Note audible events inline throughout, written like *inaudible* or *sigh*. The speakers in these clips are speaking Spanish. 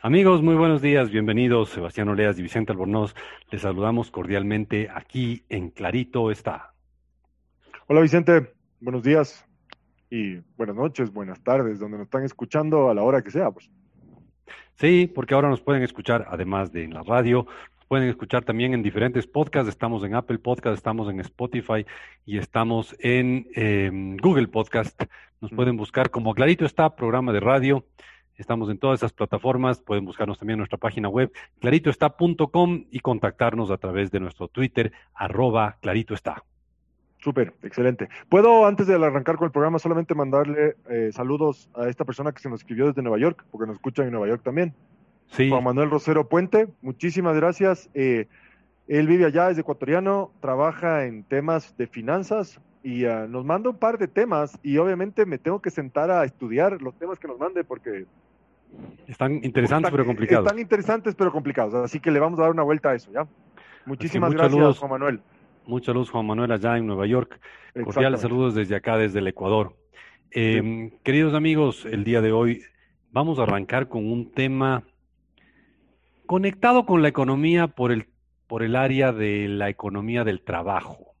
Amigos, muy buenos días, bienvenidos. Sebastián Oleas y Vicente Albornoz, les saludamos cordialmente aquí en Clarito está. Hola Vicente, buenos días y buenas noches, buenas tardes, donde nos están escuchando a la hora que sea, pues. Sí, porque ahora nos pueden escuchar, además de en la radio, nos pueden escuchar también en diferentes podcasts. Estamos en Apple Podcast, estamos en Spotify y estamos en em, Google Podcast. Nos pueden buscar como Clarito está, programa de radio. Estamos en todas esas plataformas. Pueden buscarnos también en nuestra página web, claritoestá.com y contactarnos a través de nuestro Twitter, arroba claritoestá. Súper, excelente. ¿Puedo, antes de arrancar con el programa, solamente mandarle eh, saludos a esta persona que se nos escribió desde Nueva York, porque nos escuchan en Nueva York también? Sí. Juan Manuel Rosero Puente, muchísimas gracias. Eh, él vive allá, es ecuatoriano, trabaja en temas de finanzas y ah, nos manda un par de temas y obviamente me tengo que sentar a estudiar los temas que nos mande porque están interesantes pero complicados. Están interesantes pero complicados, así que le vamos a dar una vuelta a eso, ¿ya? Muchísimas gracias, Juan Manuel. Mucha luz, Juan Manuel, allá en Nueva York. Cordiales saludos desde acá, desde el Ecuador. Em, queridos amigos, el día de hoy vamos a arrancar con un tema conectado con la economía por el, por el área de la economía del trabajo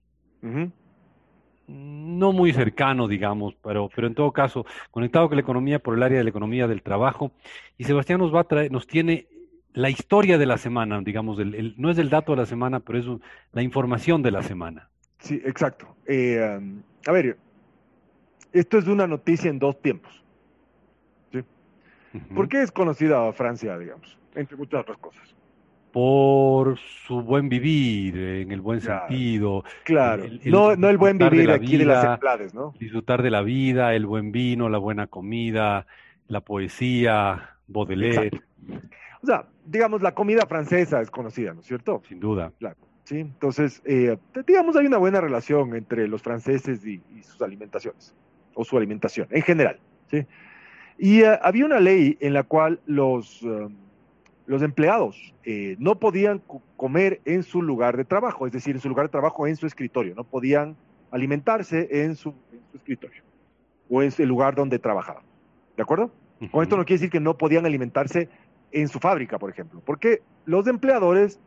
no muy cercano, digamos, pero, pero en todo caso, conectado con la economía por el área de la economía del trabajo. Y Sebastián nos va a traer, nos tiene la historia de la semana, digamos, el, no es el dato de la semana, pero es la información de la semana. Sí, exacto. Eh, um, a ver, esto es una noticia en dos tiempos. ¿sí? ¿Por qué es conocida Francia, digamos? Entre muchas otras cosas por su buen vivir, en el buen sentido. Claro, no, no el buen vivir aquí de las emplades, ¿no? Disfrutar de la vida, el buen vino, la buena comida, la poesía, Baudelaire. O sea, digamos, la comida francesa es conocida, ¿no es cierto? Sin duda. Claro. Sí, entonces, eh, digamos, hay una buena relación entre los franceses y, sus alimentaciones, o su alimentación, en general, ¿sí? Y eh, había una ley en la cual los... Um, los empleados eh, no podían comer en su lugar de trabajo, es decir, en su lugar de trabajo, en su escritorio, no podían alimentarse en su, escritorio o en el lugar donde trabajaban. ¿De acuerdo? Con esto no quiere decir que no podían alimentarse en su fábrica, por ejemplo, porque los empleadores,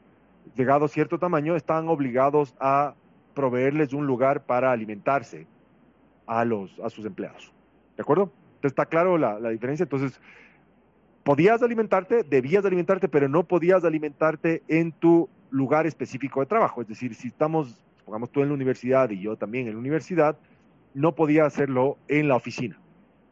llegado a cierto tamaño, están obligados a proveerles un lugar para alimentarse a, los, a sus empleados. ¿De acuerdo? Entonces, está claro la, la diferencia. Entonces, podías alimentarte, debías alimentarte, pero no podías alimentarte en tu lugar específico de trabajo. Es decir, si estamos, pongamos tú en la universidad y yo también en la universidad, no podía hacerlo en la oficina.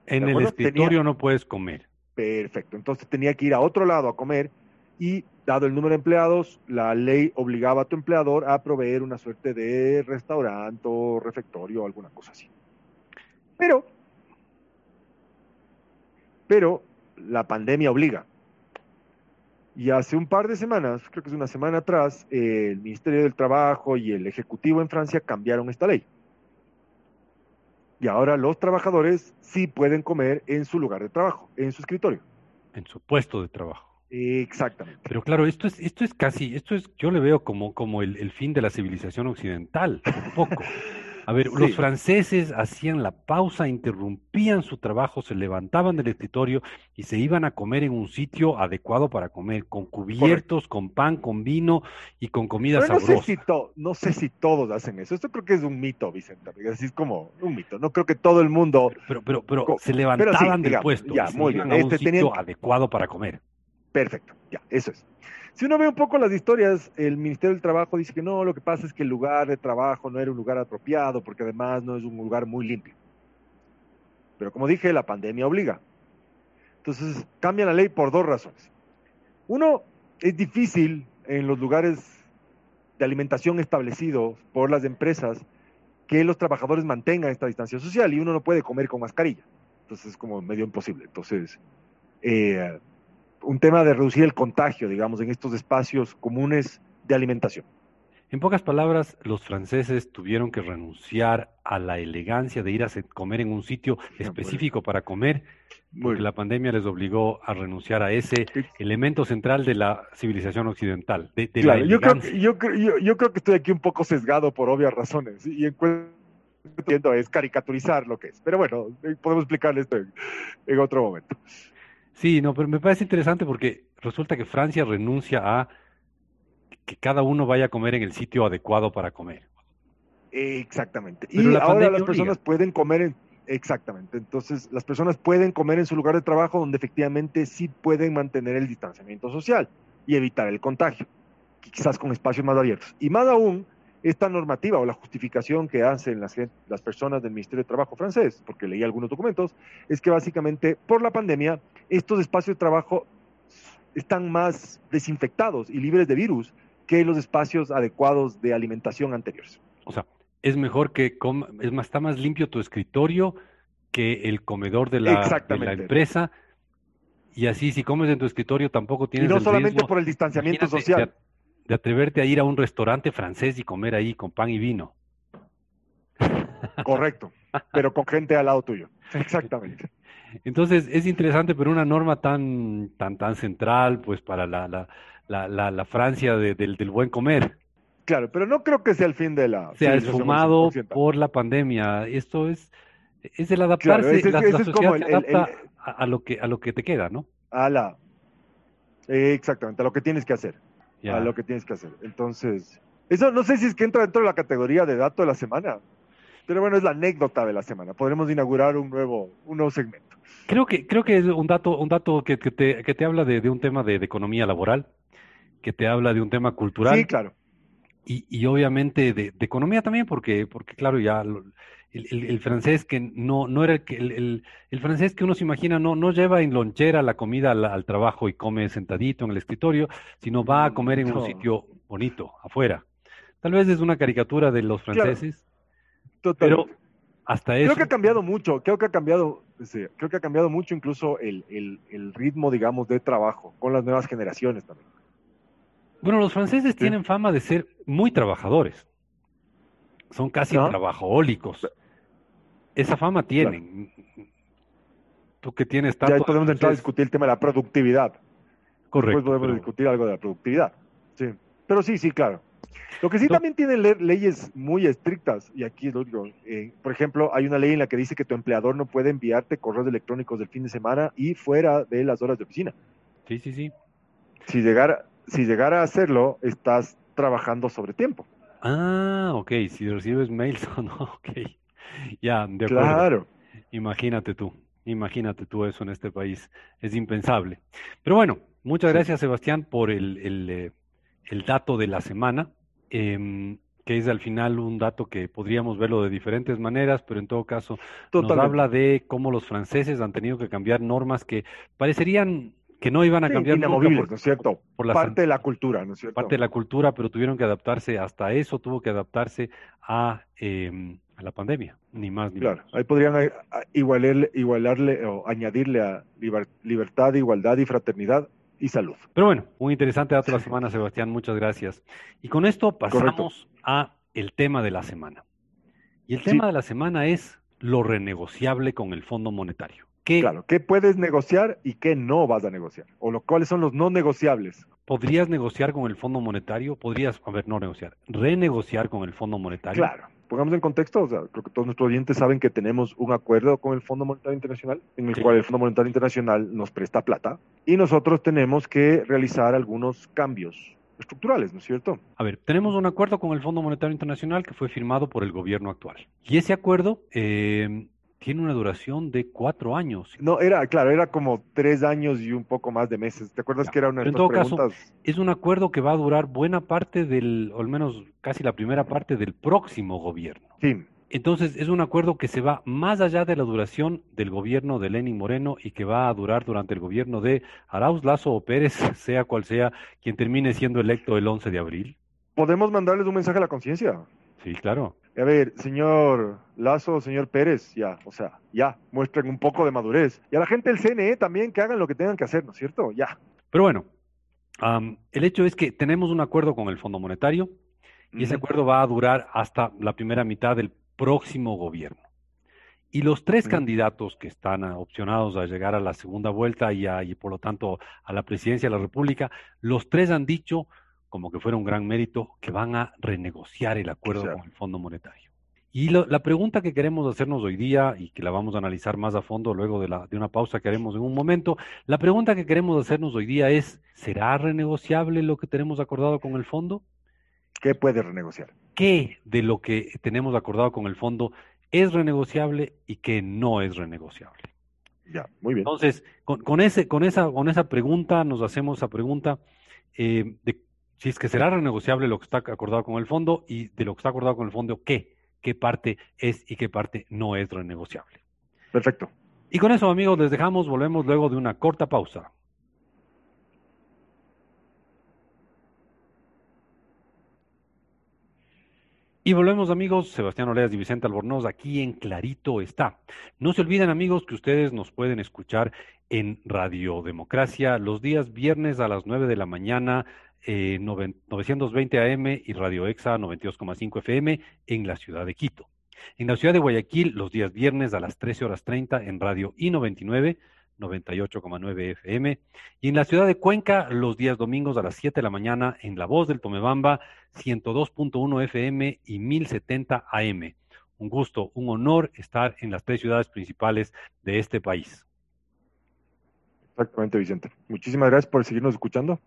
En el escritorio no puedes comer. Perfecto. Entonces tenía que ir a otro lado a comer y dado el número de empleados, la ley obligaba a tu empleador a proveer una suerte de restaurante o refectorio o alguna cosa así. Pero, pero la pandemia obliga. Y hace un par de semanas, creo que es una semana atrás, el Ministerio del Trabajo y el Ejecutivo en Francia cambiaron esta ley. Y ahora los trabajadores sí pueden comer en su lugar de trabajo, en su escritorio. En su puesto de trabajo. Exactamente. Pero claro, esto es, esto es casi, esto es, yo le veo como, como el, el fin de la civilización occidental, un poco. *laughs* A ver, los franceses hacían la pausa, interrumpían su trabajo, se levantaban del escritorio y se iban a comer en un sitio adecuado para comer, con cubiertos, con pan, con vino y con comida sabrosa. No sé, si no sé si todos hacen eso. Esto creo que es un mito, Vicente. Así es como un mito. No creo que todo el mundo. Pero, pero, pero, se levantaban del puesto. Ya, muy bien. A un este sitio adecuado para comer. Perfecto, ya, eso es. Si uno ve un poco las historias, el Ministerio del Trabajo dice que no, lo que pasa es que el lugar de trabajo no era un lugar apropiado, porque además no es un lugar muy limpio. Pero como dije, la pandemia obliga. Entonces, cambia la ley por dos razones. Uno, es difícil en los lugares de alimentación establecidos por las empresas que los trabajadores mantengan esta distancia social y uno no puede comer con mascarilla. Entonces es como medio imposible. Entonces, eh, un tema de reducir el contagio, digamos, en estos espacios comunes de alimentación. En pocas palabras, los franceses tuvieron que renunciar a la elegancia de ir a comer en un sitio específico para comer, porque la pandemia les obligó a renunciar a ese elemento central de la civilización occidental. claro, yo, creo que, yo, yo, creo que estoy aquí un poco sesgado por obvias razones y encuentro es caricaturizar lo que es. Pero bueno, podemos explicarle esto en otro momento. Sí, no, pero me parece interesante porque resulta que Francia renuncia a que cada uno vaya a comer en el sitio adecuado para comer. Exactamente. y ahora las personas pueden comer en... Exactamente. Entonces, las personas pueden comer en su lugar de trabajo donde efectivamente sí pueden mantener el distanciamiento social y evitar el contagio, quizás con espacios más abiertos. Y más aún, esta normativa o la justificación que hacen las, las personas del Ministerio de Trabajo francés, porque leí algunos documentos, es que básicamente por la pandemia estos espacios de trabajo están más desinfectados y libres de virus que los espacios adecuados de alimentación anteriores. O sea, es mejor que es más, está más limpio tu escritorio que el comedor de la, empresa. Y así, si comes en tu escritorio, tampoco tienes. Y no solamente por el distanciamiento social. De, atreverte a ir a un restaurante francés y comer ahí con pan y vino. Correcto, pero con gente al lado tuyo. Exactamente. *laughs* Entonces, es interesante, pero una norma tan, tan, tan central, pues, para la, la, la, la Francia del, del buen comer. Claro, pero no creo que sea el fin de la. Se ha esfumado por la pandemia. Esto es, es el adaptarse. la, sociedad se adapta a, lo que, a lo que te queda, ¿no? A la. exactamente, a lo que tienes que hacer. A lo que tienes que hacer. Entonces, eso no sé si es que entra dentro de la categoría de dato de la semana. Pero bueno, es la anécdota de la semana. Podremos inaugurar un nuevo, un nuevo segmento. Creo que, creo que es un dato, un dato que, que, te, que te habla de, de un tema de, de, economía laboral, que te habla de un tema cultural. Sí, claro y, y obviamente de, economía también, porque, porque claro, ya el, francés que no, no era el, el, francés que uno se imagina no, no lleva en lonchera la comida al, trabajo y come sentadito en el escritorio, sino va a comer en un sitio bonito, afuera. Tal vez es una caricatura de los franceses, pero hasta eso. Creo que ha cambiado mucho, creo que ha cambiado, creo que ha cambiado mucho incluso el, el ritmo, digamos, de trabajo con las nuevas generaciones también. Bueno, los franceses tienen fama de ser muy trabajadores. Son casi trabajólicos. Esa fama tienen. Tú que tienes tanto... Ya podemos entrar a discutir el tema de la productividad. Correcto. Después podemos discutir algo de la productividad. Sí. Pero sí, sí, claro. Lo que sí también tiene leyes muy estrictas, y aquí lo digo, eh, por ejemplo, hay una ley en la que dice que tu empleador no puede enviarte correos electrónicos del fin de semana y fuera de las horas de oficina. Sí, sí, sí. Si llegara, si llegara a hacerlo, estás trabajando sobre tiempo. Ah, ok, si recibes mails *laughs* o no, ok. Ya, de acuerdo. Claro. Imagínate tú, imagínate tú eso en este país. Es impensable. Pero bueno, muchas gracias Sebastián por el, el, eh, el dato de la semana, eh, que es al final un dato que podríamos verlo de diferentes maneras, pero en todo caso nos habla de cómo los franceses han tenido que cambiar normas que parecerían que no iban a cambiar inamovibles, ¿no es cierto? Por la parte de la cultura, ¿no es cierto? Parte de la cultura, pero tuvieron que adaptarse, hasta eso tuvo que adaptarse a, em, a la pandemia, ni más ni menos. Claro, ahí podrían eh, igualarle, igualarle o añadirle a libertad, igualdad y fraternidad y salud. Pero bueno, un interesante dato de la semana, Sebastián, muchas gracias. Y con esto pasamos a el tema de la semana. Y el tema de la semana es lo renegociable con el Fondo Monetario. Claro, ¿qué puedes negociar y qué no vas a negociar? O lo, cuáles son los no negociables. ¿Podrías negociar con el Fondo Monetario? ¿Podrías, a ver, no negociar, renegociar con el Fondo Monetario? Claro. Pongamos en contexto, o sea, creo que todos nuestros oyentes saben que tenemos un acuerdo con el Fondo Monetario Internacional, en el cual el Fondo Monetario Internacional nos presta plata y nosotros tenemos que realizar algunos cambios estructurales, ¿no es cierto? A ver, tenemos un acuerdo con el Fondo Monetario Internacional que fue firmado por el gobierno actual. Y ese acuerdo eh, tiene una duración de cuatro años. No, era, claro, era como tres años y un poco más de meses. ¿Te acuerdas que era una de En todo caso, es un acuerdo que va a durar buena parte del, o al menos casi la primera parte del próximo gobierno. Sí. Entonces, es un acuerdo que se va más allá de la duración del gobierno de Lenin Moreno y que va a durar durante el gobierno de Arauz Lazo o Pérez, *laughs* sea cual sea quien termine siendo electo el 11 de abril. ¿Podemos mandarles un mensaje a la conciencia? Sí, claro. A ver, señor Lazo, señor Pérez, ya, o sea, ya, muestren un poco de madurez. Y a la gente del CNE también que hagan lo que tengan que hacer, ¿no es cierto? Ya. Pero bueno, el hecho es que tenemos un acuerdo con el Fondo Monetario y ese acuerdo va a durar hasta la primera mitad del próximo gobierno. Y los tres candidatos que están opcionados a llegar a la segunda vuelta y, y por lo tanto a la presidencia de la República, los tres han dicho como que fuera un gran mérito, que van a renegociar el acuerdo con el Fondo Monetario. Y la pregunta que queremos hacernos hoy día y que la vamos a analizar más a fondo luego de, la, de una pausa que haremos en un momento, la pregunta que queremos hacernos hoy día es, ¿será renegociable lo que tenemos acordado con el fondo? ¿Qué puede renegociar? ¿Qué de lo que tenemos acordado con el fondo es renegociable y qué no es renegociable? Ya, muy bien. Entonces, con, ese, con, esa, con esa pregunta, nos hacemos esa pregunta eh, de si es que será renegociable lo que está acordado con el fondo y de lo que está acordado con el fondo, ¿qué? qué parte es y qué parte no es renegociable. Perfecto. Y con eso, amigos, les dejamos, volvemos luego de una corta pausa. Y volvemos amigos, Sebastián Oleas y Vicente Albornoz, aquí en Clarito está. No se olviden amigos que ustedes nos pueden escuchar en Radio Democracia los días viernes a las 9 de la mañana 920 eh, AM y Radio EXA 92,5 FM en la ciudad de Quito. En la ciudad de Guayaquil, los días viernes a las 13 horas 30 en Radio I99, 98,9 FM. Y en la ciudad de Cuenca, los días domingos a las 7 de la mañana en La Voz del Tomebamba, 102.1 FM y 1070 AM. Un gusto, un honor estar en las tres ciudades principales de este país. Exactamente, Vicente. Muchísimas gracias por seguirnos escuchando.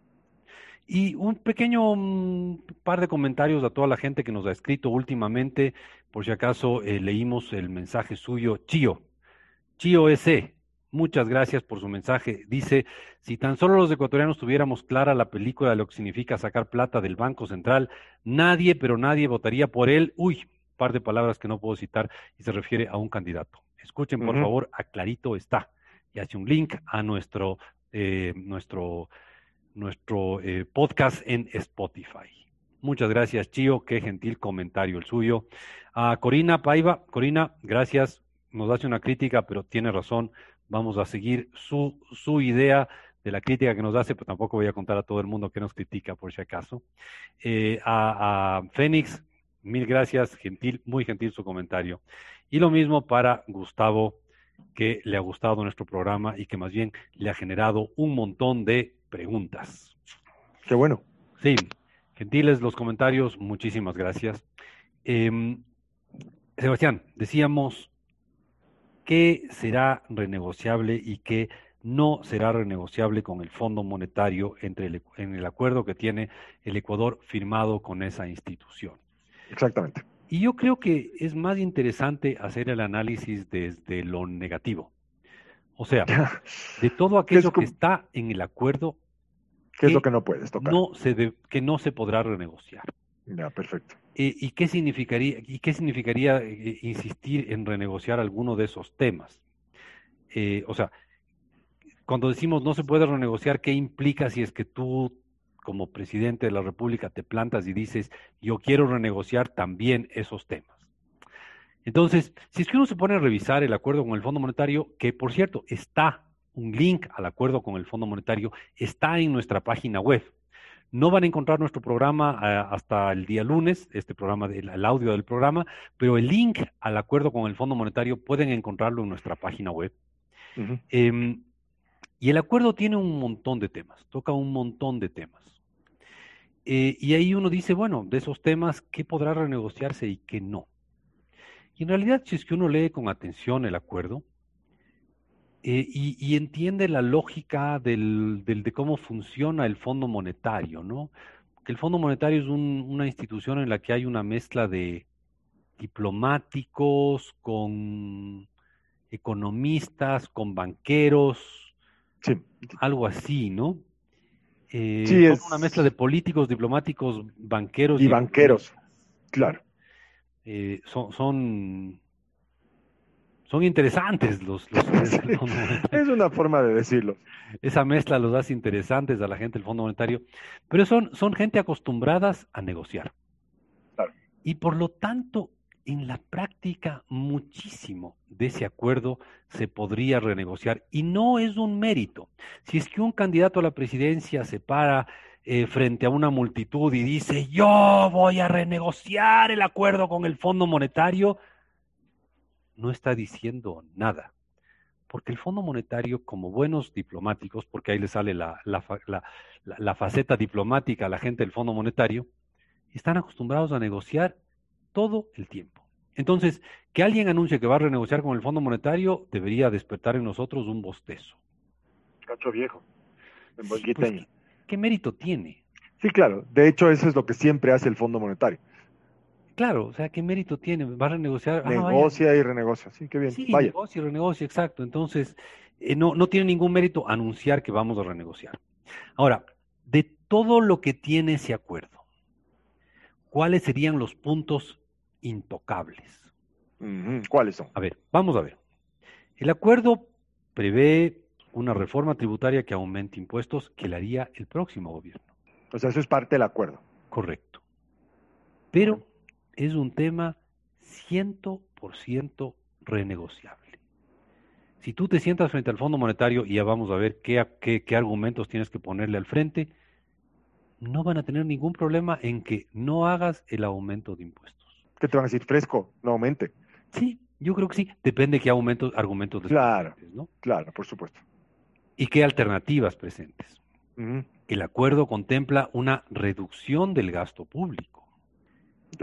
Y un pequeño mm, par de comentarios a toda la gente que nos ha escrito últimamente, por si acaso eh, leímos el mensaje suyo, Chío, Chío S. Muchas gracias por su mensaje. Dice, si tan solo los ecuatorianos tuviéramos clara la película de lo que significa sacar plata del Banco Central, nadie, pero nadie votaría por él. Uy, par de palabras que no puedo citar y se refiere a un candidato. Escuchen, por favor, a Clarito está. Y hace un link a nuestro, eh, nuestro nuestro eh, podcast en Spotify. Muchas gracias, Chío. Qué gentil comentario el suyo. A Corina Paiva. Corina, gracias. Nos hace una crítica, pero tiene razón. Vamos a seguir su, su idea de la crítica que nos hace, pero tampoco voy a contar a todo el mundo que nos critica, por si acaso. Eh, a, a Fénix, mil gracias. Gentil, muy gentil su comentario. Y lo mismo para Gustavo, que le ha gustado nuestro programa y que más bien le ha generado un montón de preguntas. Qué bueno. Sí, gentiles los comentarios, muchísimas gracias. Em, Sebastián, decíamos qué será renegociable y qué no será renegociable con el Fondo Monetario entre el, en el acuerdo que tiene el Ecuador firmado con esa institución. Exactamente. Y yo creo que es más interesante hacer el análisis desde lo negativo. O sea, *laughs* de todo aquello que está en el acuerdo ¿Qué es lo que no puedes tocar? No se que no se podrá renegociar. Ya, perfecto. Eh, ¿Y qué significaría, y qué significaría eh, insistir en renegociar alguno de esos temas? Eh, o sea, cuando decimos no se puede renegociar, ¿qué implica si es que tú, como presidente de la República, te plantas y dices, yo quiero renegociar también esos temas? Entonces, si es que uno se pone a revisar el acuerdo con el Fondo Monetario, que por cierto está un link al acuerdo con el Fondo Monetario está en nuestra página web. No van a encontrar nuestro programa eh, hasta el día lunes, este programa, el, audio del programa, pero el link al acuerdo con el Fondo Monetario pueden encontrarlo en nuestra página web. Em, y el acuerdo tiene un montón de temas, toca un montón de temas. Eh, y ahí uno dice, bueno, de esos temas, ¿qué podrá renegociarse y qué no? Y en realidad, si es que uno lee con atención el acuerdo, eh, y, entiende la lógica del, de cómo funciona el Fondo Monetario, ¿no? Que el Fondo Monetario es una institución en la que hay una mezcla de diplomáticos con economistas, con banqueros, algo así, ¿no? Eh, sí, es una mezcla de políticos, diplomáticos, banqueros. Y, banqueros, claro. Eh, son, son son interesantes los, *laughs* Es una forma de decirlo. Esa mezcla los hace interesantes a la gente del Fondo Monetario, pero son, son gente acostumbradas a negociar. Y por lo tanto, en la práctica, muchísimo de ese acuerdo se podría renegociar y no es un mérito. Si es que un candidato a la presidencia se para eh, frente a una multitud y dice, yo voy a renegociar el acuerdo con el Fondo Monetario, no está diciendo nada. Porque el Fondo Monetario, como buenos diplomáticos, porque ahí le sale la, la, faceta diplomática a la gente del Fondo Monetario, están acostumbrados a negociar todo el tiempo. Entonces, que alguien anuncie que va a renegociar con el Fondo Monetario debería despertar en nosotros un bostezo. Cacho viejo. Pues, ¿qué, mérito tiene? Sí, claro. De hecho, eso es lo que siempre hace el Fondo Monetario. Claro, o sea, ¿qué mérito tiene? Va a renegociar. Ah, negocia y renegocia, sí, qué bien. Sí, negocia y renegocia, exacto. Entonces, eh, no, no tiene ningún mérito anunciar que vamos a renegociar. Ahora, de todo lo que tiene ese acuerdo, ¿cuáles serían los puntos intocables? ¿Cuáles son? A ver, vamos a ver. El acuerdo prevé una reforma tributaria que aumente impuestos que le haría el próximo gobierno. O sea, eso es parte del acuerdo. Correcto. Pero es un tema 100% renegociable. Si tú te sientas frente al Fondo Monetario y ya vamos a ver qué, qué, argumentos tienes que ponerle al frente, no van a tener ningún problema en que no hagas el aumento de impuestos. ¿Qué te van a decir? Fresco, no aumente. Sí, yo creo que sí. Depende de qué aumentos, argumentos Claro, ¿no? claro, por supuesto. ¿Y qué alternativas presentes? El acuerdo contempla una reducción del gasto público.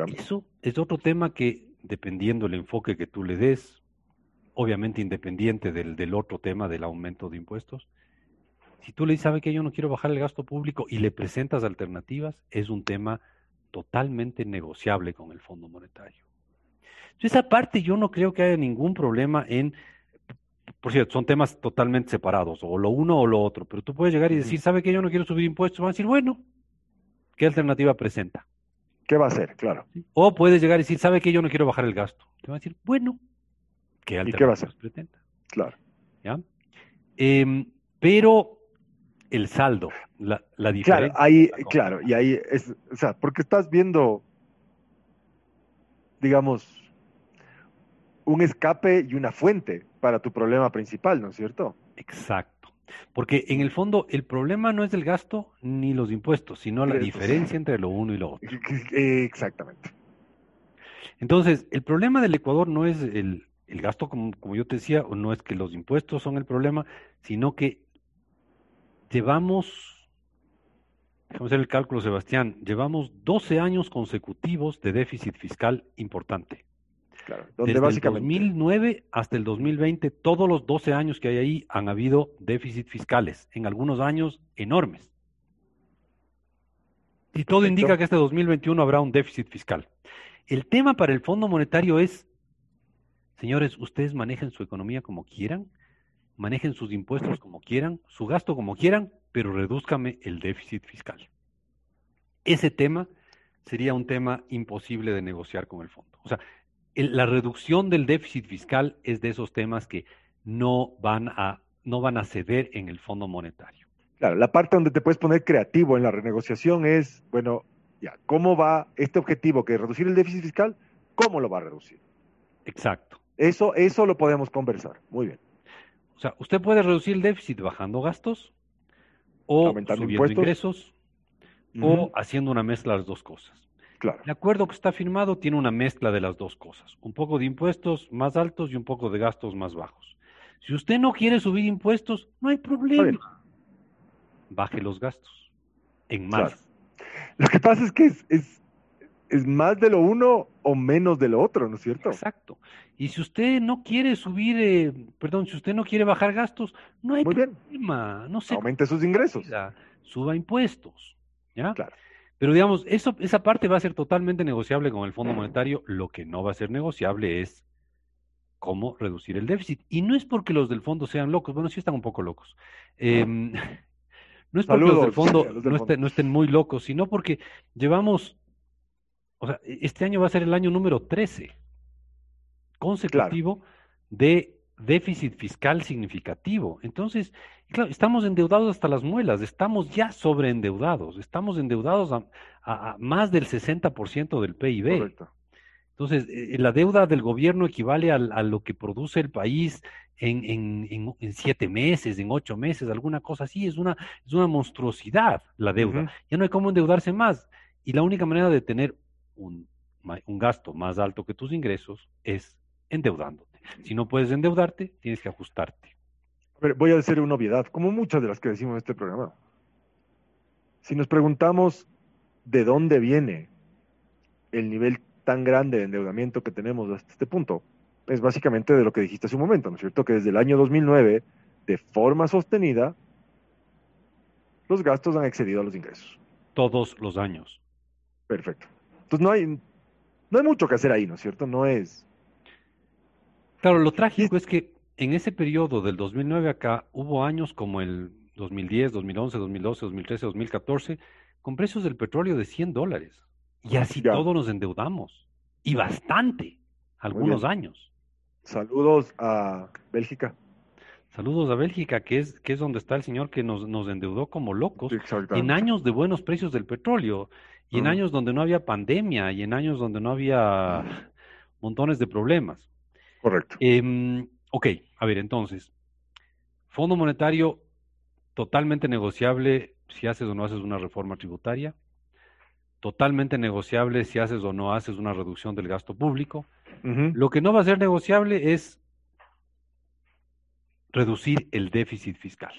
Eso es otro tema que, dependiendo del enfoque que tú le des, obviamente independiente del, del otro tema del aumento de impuestos, si tú le dices, ¿sabe que yo no quiero bajar el gasto público y le presentas alternativas, es un tema totalmente negociable con el Fondo Monetario. Esa parte yo no creo que haya ningún problema en por cierto, son temas totalmente separados, o lo uno o lo otro, pero tú puedes llegar y decir, ¿sabe que yo no quiero subir impuestos? Van a decir, bueno, ¿qué alternativa presenta? ¿Qué va a hacer? Claro. O puedes llegar y decir, ¿sabe que yo no quiero bajar el gasto? Te van a decir, bueno, ¿qué alternativa va a hacer? presenta? Claro. ¿Ya? Em, pero el saldo, la, la diferencia. Claro, ahí, claro, y ahí es, o sea, porque estás viendo, digamos, un escape y una fuente para tu problema principal, ¿no es cierto? Exacto. Porque en el fondo el problema no es el gasto ni los impuestos, sino la diferencia entre lo uno y lo otro. *laughs* Exactamente. Entonces, el problema del Ecuador no es el, gasto, como, como, yo te decía, o no es que los impuestos son el problema, sino que llevamos, vamos a hacer el cálculo, Sebastián, llevamos 12 años consecutivos de déficit fiscal importante. Desde el 2009 hasta el 2020, todos los 12 años que hay ahí han habido déficit fiscales, en algunos años enormes. Y todo indica que este 2021 habrá un déficit fiscal. El tema para el Fondo Monetario es, señores, ustedes manejen su economía como quieran, manejen sus impuestos como quieran, su gasto como quieran, pero redúzcame el déficit fiscal. Ese tema sería un tema imposible de negociar con el fondo. O sea, la reducción del déficit fiscal es de esos temas que no van a, no van a ceder en el Fondo Monetario. Claro, la parte donde te puedes poner creativo en la renegociación es, bueno, ya, ¿cómo va este objetivo que es reducir el déficit fiscal? ¿Cómo lo va a reducir? Exacto. Eso, eso lo podemos conversar. Muy bien. O sea, usted puede reducir el déficit bajando gastos o subiendo ingresos o haciendo una mezcla de las dos cosas. El acuerdo que está firmado tiene una mezcla de las dos cosas, un poco de impuestos más altos y un poco de gastos más bajos. Si usted no quiere subir impuestos, no hay problema. Baje los gastos en más. Lo que pasa es que es, es, más de lo uno o menos de lo otro, ¿no es cierto? Exacto. Y si usted no quiere subir, eh, perdón, si usted no quiere bajar gastos, no hay problema. No se Aumente sus ingresos. Suba impuestos. ¿Ya? Claro. Pero digamos, eso, esa parte va a ser totalmente negociable con el Fondo Monetario. Lo que no va a ser negociable es cómo reducir el déficit. Y no es porque los del fondo sean locos, bueno, sí están un poco locos. Em, *laughs* no es porque los del fondo, no, Estén, muy locos, sino porque llevamos, o sea, e, este año va a ser el año número 13 consecutivo de déficit fiscal significativo. Entonces, claro, estamos endeudados hasta las muelas, estamos ya sobreendeudados, estamos endeudados a, más del 60% del PIB. Correcto. Entonces, eh, la deuda del gobierno equivale a, lo que produce el país en, en, en, siete meses, en ocho meses, alguna cosa así. Es una, es una monstruosidad la deuda. Ya no hay cómo endeudarse más. Y la única manera de tener un, un gasto más alto que tus ingresos es endeudándote. Si no puedes endeudarte, tienes que ajustarte. A ver, voy a decir una obviedad, como muchas de las que decimos en este programa. Si nos preguntamos de dónde viene el nivel tan grande de endeudamiento que tenemos hasta este punto es básicamente de lo que dijiste hace un momento, ¿no es cierto? Que desde el año 2009, de forma sostenida, los gastos han excedido a los ingresos. Todos los años. Perfecto. Entonces no hay, no hay mucho que hacer ahí, ¿no es cierto? No es... Claro, lo *laughs* trágico es que en ese periodo del 2009 acá hubo años como el 2010, 2011, 2012, 2013, 2014, con precios del petróleo de 100 dólares. Y así todos nos endeudamos. Y bastante, algunos años. Saludos a Bélgica. Saludos a Bélgica, que es, que es donde está el señor que nos, nos endeudó como locos en años de buenos precios del petróleo y en años donde no había pandemia y en años donde no había *laughs* montones de problemas. Correcto. Eh, ok, a ver, entonces, Fondo Monetario totalmente negociable si haces o no haces una reforma tributaria, totalmente negociable si haces o no haces una reducción del gasto público. Lo que no va a ser negociable es reducir el déficit fiscal.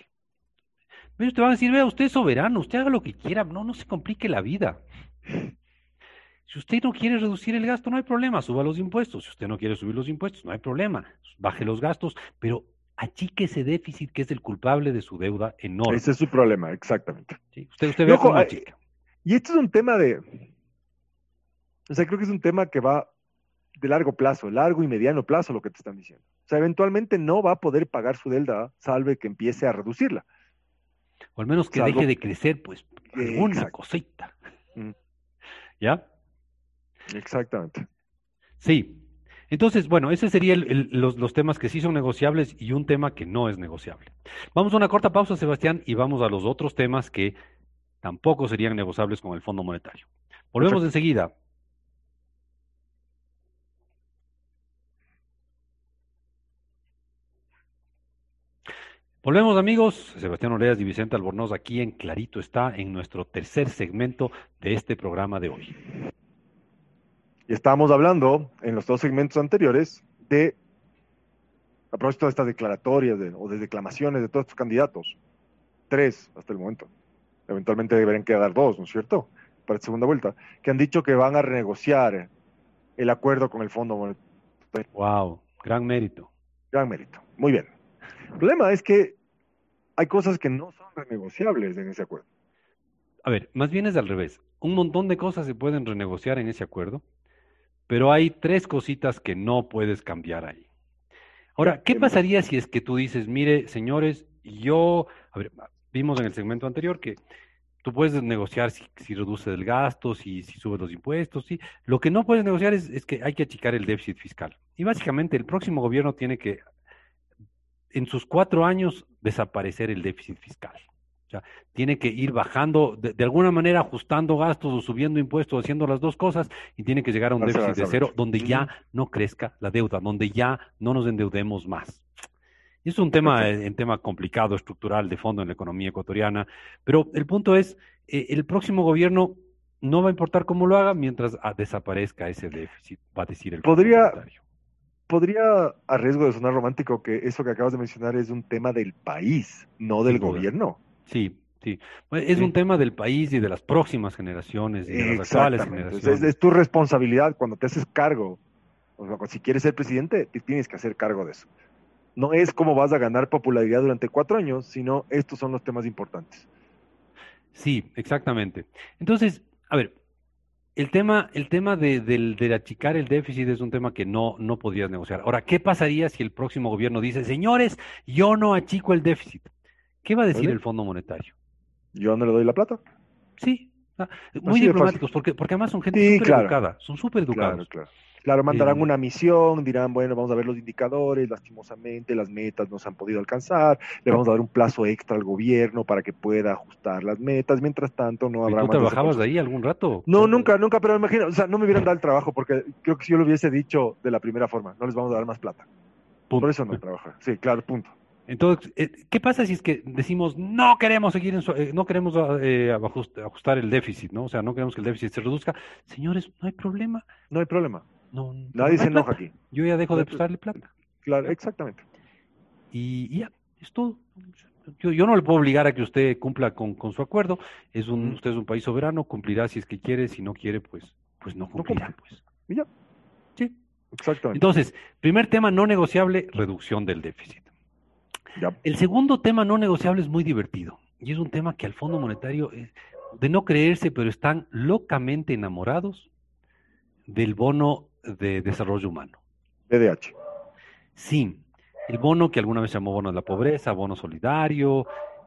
Ellos te van a decir, vea, usted es soberano, usted haga lo que quiera, no, no se complique la vida. Si usted no quiere reducir el gasto, no hay problema, suba los impuestos. Si usted no quiere subir los impuestos, no hay problema, baje los gastos, pero achique ese déficit que es el culpable de su deuda enorme. Ese es su problema, exactamente. usted, usted ve cómo achica. Y esto es un tema de, o sea, creo que es un tema que va de largo plazo, largo y mediano plazo, lo que te están diciendo. O sea, eventualmente no va a poder pagar su deuda, salve que empiece a reducirla. O al menos que deje de crecer, pues, alguna cosita. Mm. ¿Ya? Exactamente. Sí. Entonces, bueno, ese serían los, los, temas que sí son negociables y un tema que no es negociable. Vamos a una corta pausa, Sebastián, y vamos a los otros temas que tampoco serían negociables con el Fondo Monetario. Volvemos enseguida. Volvemos amigos, Sebastián Oleas y Vicente Albornoz aquí en Clarito está en nuestro tercer segmento de este programa de hoy. Y estábamos hablando en los dos segmentos anteriores de, a propósito de estas declaratorias o de declamaciones de todos estos candidatos, tres hasta el momento, eventualmente deberían quedar dos, ¿no es cierto? Para la segunda vuelta, que han dicho que van a renegociar el acuerdo con el Fondo Monetario. Wow, gran mérito. Gran mérito, muy bien. El problema es que hay cosas que no son renegociables en ese acuerdo. A ver, más bien es al revés. Un montón de cosas se pueden renegociar en ese acuerdo, pero hay tres cositas que no puedes cambiar ahí. Ahora, ¿qué pasaría si es que tú dices, mire, señores, yo, a ver, vimos en el segmento anterior que tú puedes negociar si, si reduces el gasto, si, si subes los impuestos, sí. Lo que no puedes negociar es que hay que achicar el déficit fiscal. Y básicamente el próximo gobierno tiene que en sus cuatro años desaparecer el déficit fiscal. O sea, tiene que ir bajando, de, alguna manera ajustando gastos o subiendo impuestos, haciendo las dos cosas, y tiene que llegar a un déficit de cero donde ya no crezca la deuda, donde ya no nos endeudemos más. Y es un tema, un tema complicado, estructural, de fondo en la economía ecuatoriana, pero el punto es, eh, el próximo gobierno no va a importar cómo lo haga mientras ah, desaparezca ese déficit, va a decir el Podría, podría, a riesgo de sonar romántico, que eso que acabas de mencionar es un tema del país, no del gobierno. Sí, sí. Es un tema del país y de las próximas generaciones y de las actuales generaciones. Es, tu responsabilidad cuando te haces cargo. O sea, si quieres ser presidente, tienes que hacer cargo de eso. No es cómo vas a ganar popularidad durante cuatro años, sino estos son los temas importantes. Sí, exactamente. Entonces, a ver, el tema, el tema de, de, achicar el déficit es un tema que no, no podrías negociar. Ahora, ¿qué pasaría si el próximo gobierno dice, señores, yo no achico el déficit? ¿Qué va a decir el Fondo Monetario? ¿Yo no le doy la plata? Sí, ah, muy diplomáticos, porque, porque además son gente súper educada, son súper educados. Claro, claro. Claro, mandarán una misión, dirán, bueno, vamos a ver los indicadores, lastimosamente las metas no se han podido alcanzar, le vamos a dar un plazo extra al gobierno para que pueda ajustar las metas, mientras tanto no habrá... ¿Tú trabajabas de ahí algún rato? No, nunca, nunca, pero me imagino, o sea, no me hubieran dado el trabajo porque creo que si yo lo hubiese dicho de la primera forma, no les vamos a dar más plata. Por eso no *laughs* trabaja. Sí, claro, punto. Entonces, eh, ¿qué pasa si es que decimos no queremos seguir en eh, no queremos eh, ajustar el déficit, ¿no? O sea, no queremos que el déficit se reduzca. Señores, no hay problema. No hay problema. No, Nadie se enoja aquí. Yo ya dejo de prestarle plata. Claro, exactamente. Y, ya, es todo. Yo, yo, no le puedo obligar a que usted cumpla con, su acuerdo. Es un, Usted es un país soberano, cumplirá si es que quiere, si no quiere, pues, pues no cumplirá. pues. Y ya. Sí. Exactamente. Entonces, primer tema no negociable, reducción del déficit. Ya. El segundo tema no negociable es muy divertido y es un tema que al Fondo Monetario, eh, de no creerse, pero están locamente enamorados del bono de desarrollo humano. BDH. Sí, el bono que alguna vez se llamó bono de la pobreza, bono solidario,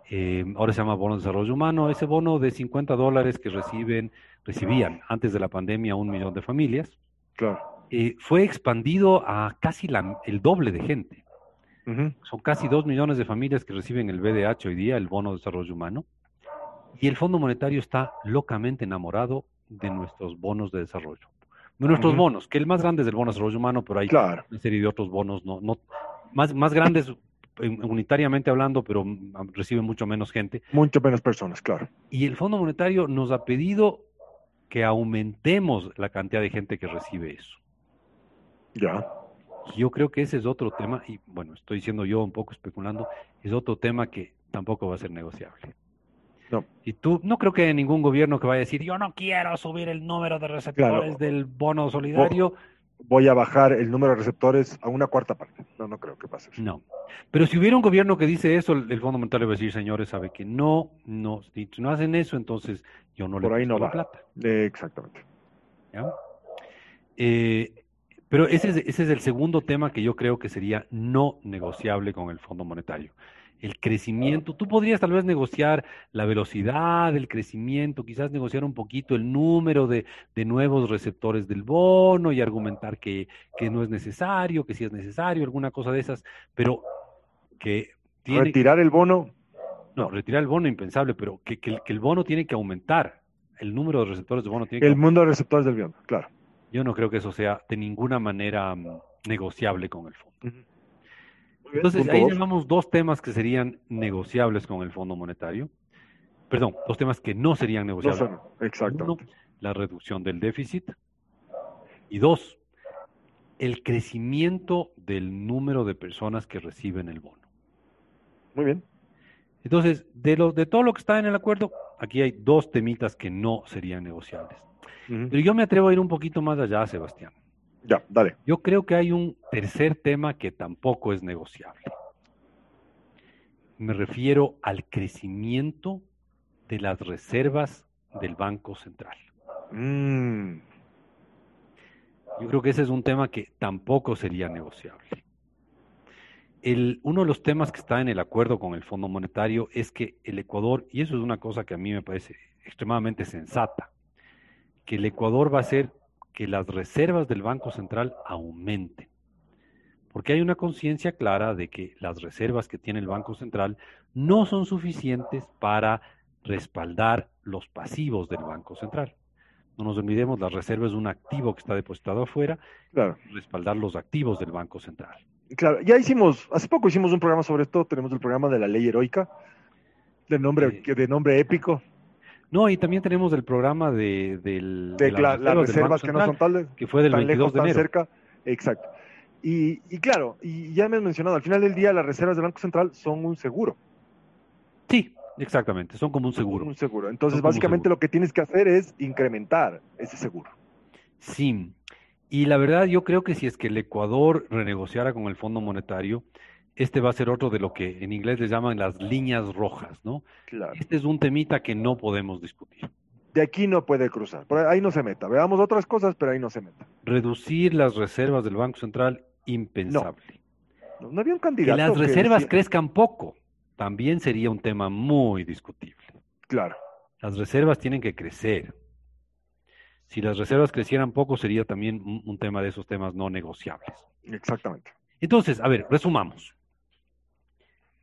eh, ahora se llama bono de desarrollo humano, ese bono de 50 dólares que reciben, recibían antes de la pandemia un millón de familias, Claro. eh, fue expandido a casi la- el doble de gente. Son casi dos millones de familias que reciben el BDH hoy día, el bono de desarrollo humano, y el Fondo Monetario está locamente enamorado de nuestros bonos de desarrollo. De nuestros bonos, que el más grande es el bono de desarrollo humano, pero hay Claro. una serie de otros bonos no, no más, más grandes unitariamente hablando, pero reciben mucho menos gente. Mucho menos personas, claro. Y el Fondo Monetario nos ha pedido que aumentemos la cantidad de gente que recibe eso. Ya. Yo creo que ese es otro tema, y bueno, estoy diciendo yo un poco especulando, es otro tema que tampoco va a ser negociable. No. Y tú, no creo que haya ningún gobierno que vaya a decir, yo no quiero subir el número de receptores del bono solidario. Voy a bajar el número de receptores a una cuarta parte. No, no creo que pase. No. Pero si hubiera un gobierno que dice eso, el Fondo Monetario va a decir, señores, sabe que no, no, si no hacen eso, entonces yo no le Por ahí presto no la va. plata. Eh, exactamente. ¿ya? Eh, pero ese es, ese es el segundo tema que yo creo que sería no negociable con el Fondo Monetario. El crecimiento, tú podrías tal vez negociar la velocidad del crecimiento, quizás negociar un poquito el número de, de nuevos receptores del bono y argumentar que, que no es necesario, que sí es necesario, alguna cosa de esas, pero que tiene, Retirar el bono, no, retirar el bono impensable, pero que, que el, que el bono tiene que aumentar, el número de receptores de bono tiene que el mundo de receptores del bono, claro. Yo no creo que eso sea de ninguna manera mm, negociable con el fondo. Entonces, ahí llamamos dos temas que serían negociables con el Fondo Monetario. Perdón, dos temas que no serían No negociables. son, exactamente. Uno, la reducción del déficit. Y dos, el crecimiento del número de personas que reciben el bono. Muy bien. Entonces, de, lo, de todo lo que está en el acuerdo, aquí hay dos temitas que no serían negociables. Pero yo me atrevo a ir un poquito más allá, Sebastián. Ya, dale. Yo creo que hay un tercer tema que tampoco es negociable. Me refiero al crecimiento de las reservas del Banco Central. Mm, Yo creo que ese es un tema que tampoco sería negociable. El, uno de los temas que está en el acuerdo con el Fondo Monetario es que el Ecuador, y eso es una cosa que a mí me parece extremadamente sensata, que el Ecuador va a hacer que las reservas del Banco Central aumenten. Porque hay una conciencia clara de que las reservas que tiene el Banco Central no son suficientes para respaldar los pasivos del Banco Central. No nos olvidemos, la reserva es un activo que está depositado afuera, claro. respaldar los activos del Banco Central. Claro, ya hicimos, hace poco hicimos un programa sobre esto, tenemos el programa de la ley heroica, de nombre, que- de nombre épico, No, y también tenemos el programa de, del, de de la- las reservas que no son tales, que fue del tan 22 lejos, de tan enero. cerca. Exacto. Y, y claro, y ya me has mencionado, al final del día las reservas del Banco Central son un seguro. Sí, exactamente, son como un seguro. Un seguro. Entonces, Son básicamente seguro. lo que tienes que hacer es incrementar ese seguro. Sí, y la verdad yo creo que si es que el Ecuador renegociara con el Fondo Monetario, este va a ser otro de lo que en inglés les llaman las líneas rojas, ¿no? Claro. Este es un temita que no podemos discutir. De aquí no puede cruzar. Por ahí no se meta. Veamos otras cosas, pero ahí no se meta. Reducir las reservas del Banco Central, impensable. No, no había un Que candidato. las reservas decía- crezcan poco, también sería un tema muy discutible. Claro. Las reservas tienen que crecer. Si las reservas crecieran poco, sería también un, un tema de esos temas no negociables. Exactamente. Entonces, a ver, resumamos.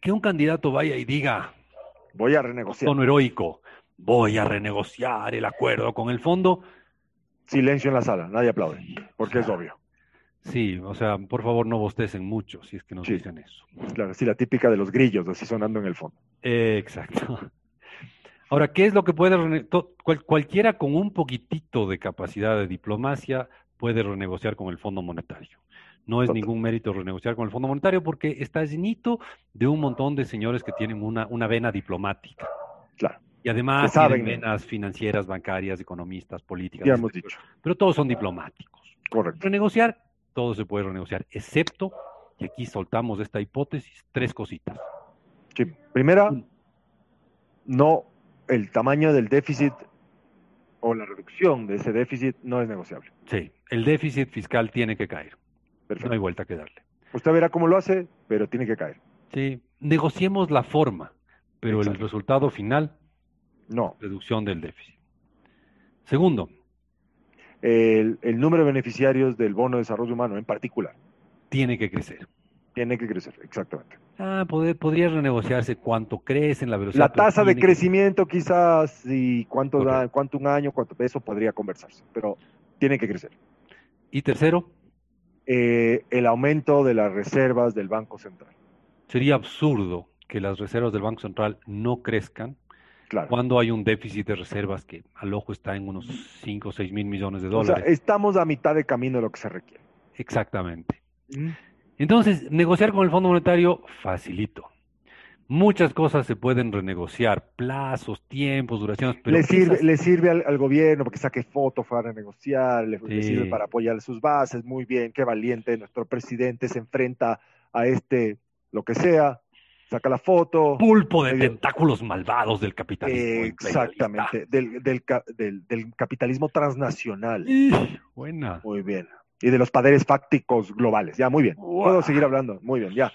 Que un candidato vaya y diga, Voy a renegociar. tono heroico, voy a renegociar el acuerdo con el fondo. Silencio en la sala, nadie aplaude, porque es obvio. Sí, o sea, por favor no bostecen mucho si es que nos Sí. dicen eso. Claro, sí, la típica de los grillos, así sonando en el fondo. Eh, exacto. Ahora, ¿qué es lo que puede cual- cualquiera con un poquitito de capacidad de diplomacia puede renegociar con el Fondo Monetario? No es ningún mérito renegociar con el Fondo Monetario porque está llenito de un montón de señores que tienen una, una vena diplomática. Claro, Y además saben, tienen venas financieras, bancarias, economistas, políticas, ya hemos dicho. pero todos son diplomáticos. Correcto. Renegociar, todo se puede renegociar, excepto, y aquí soltamos esta hipótesis, tres cositas. Sí. Primera, no, el tamaño del déficit o la reducción de ese déficit no es negociable. Sí, el déficit fiscal tiene que caer. Perfecto. No hay vuelta que darle. Usted verá cómo lo hace, pero tiene que caer. Sí, negociemos la forma, pero el resultado final, No. reducción del déficit. Segundo, El, el número de beneficiarios del bono de desarrollo humano en particular tiene que crecer. tiene que crecer, exactamente. Ah, poder- podría renegociarse cuánto crece en la velocidad. La tasa de que- crecimiento quizás y cuánto da, cuánto un año, cuánto eso podría conversarse, pero tiene que crecer. Y tercero, Eh, el aumento de las reservas del Banco Central. sería absurdo que las reservas del Banco Central no crezcan Claro. cuando hay un déficit de reservas que al ojo está en unos 5 o 6 mil millones de O sea, dólares. estamos a mitad de camino de lo que se requiere. Exactamente. Entonces, negociar con el Fondo Monetario, facilito. Muchas cosas se pueden renegociar, plazos, tiempos, duraciones, pero le sirve, esas- le sirve al, al gobierno porque saque fotos para negociar, le, le sirve para apoyar sus bases, muy bien, qué valiente, nuestro presidente se enfrenta a este, lo que sea, saca la foto, pulpo de medio- tentáculos malvados del capitalismo. eh, exactamente, del, del, ca- del- del capitalismo transnacional, Ih, buena. muy bien, y de los poderes fácticos globales, ya, muy bien, puedo seguir hablando, muy bien, ya,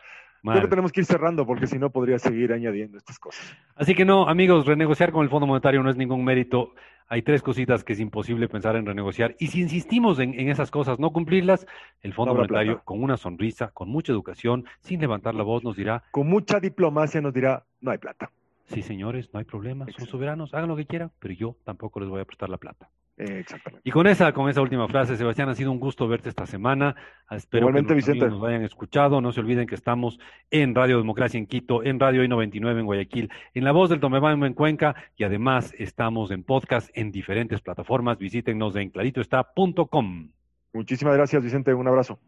creo que tenemos que ir cerrando porque si no podría seguir añadiendo estas cosas. Así que no, amigos, renegociar con el Fondo Monetario no es ningún mérito. Hay tres cositas que es imposible pensar en renegociar. Y si insistimos en, en esas cosas, no cumplirlas, el Fondo No Monetario, plata. con una sonrisa, con mucha educación, sin levantar la voz, nos dirá, Con mucha diplomacia nos dirá, no hay plata. sí, señores, no hay problema, son soberanos, hagan lo que quieran, pero yo tampoco les voy a prestar la plata. Eh, exactamente. Y con esa, con esa última frase, Sebastián, ha sido un gusto verte esta semana. Espero Igualmente, que Vicente. nos hayan escuchado. No se olviden que estamos en Radio Democracia en Quito, en Radio I99 en Guayaquil, en La Voz del Tomebamba en Cuenca y además estamos en podcast en diferentes plataformas. Visítenos en claritoestá.com. Muchísimas gracias, Vicente. Un abrazo.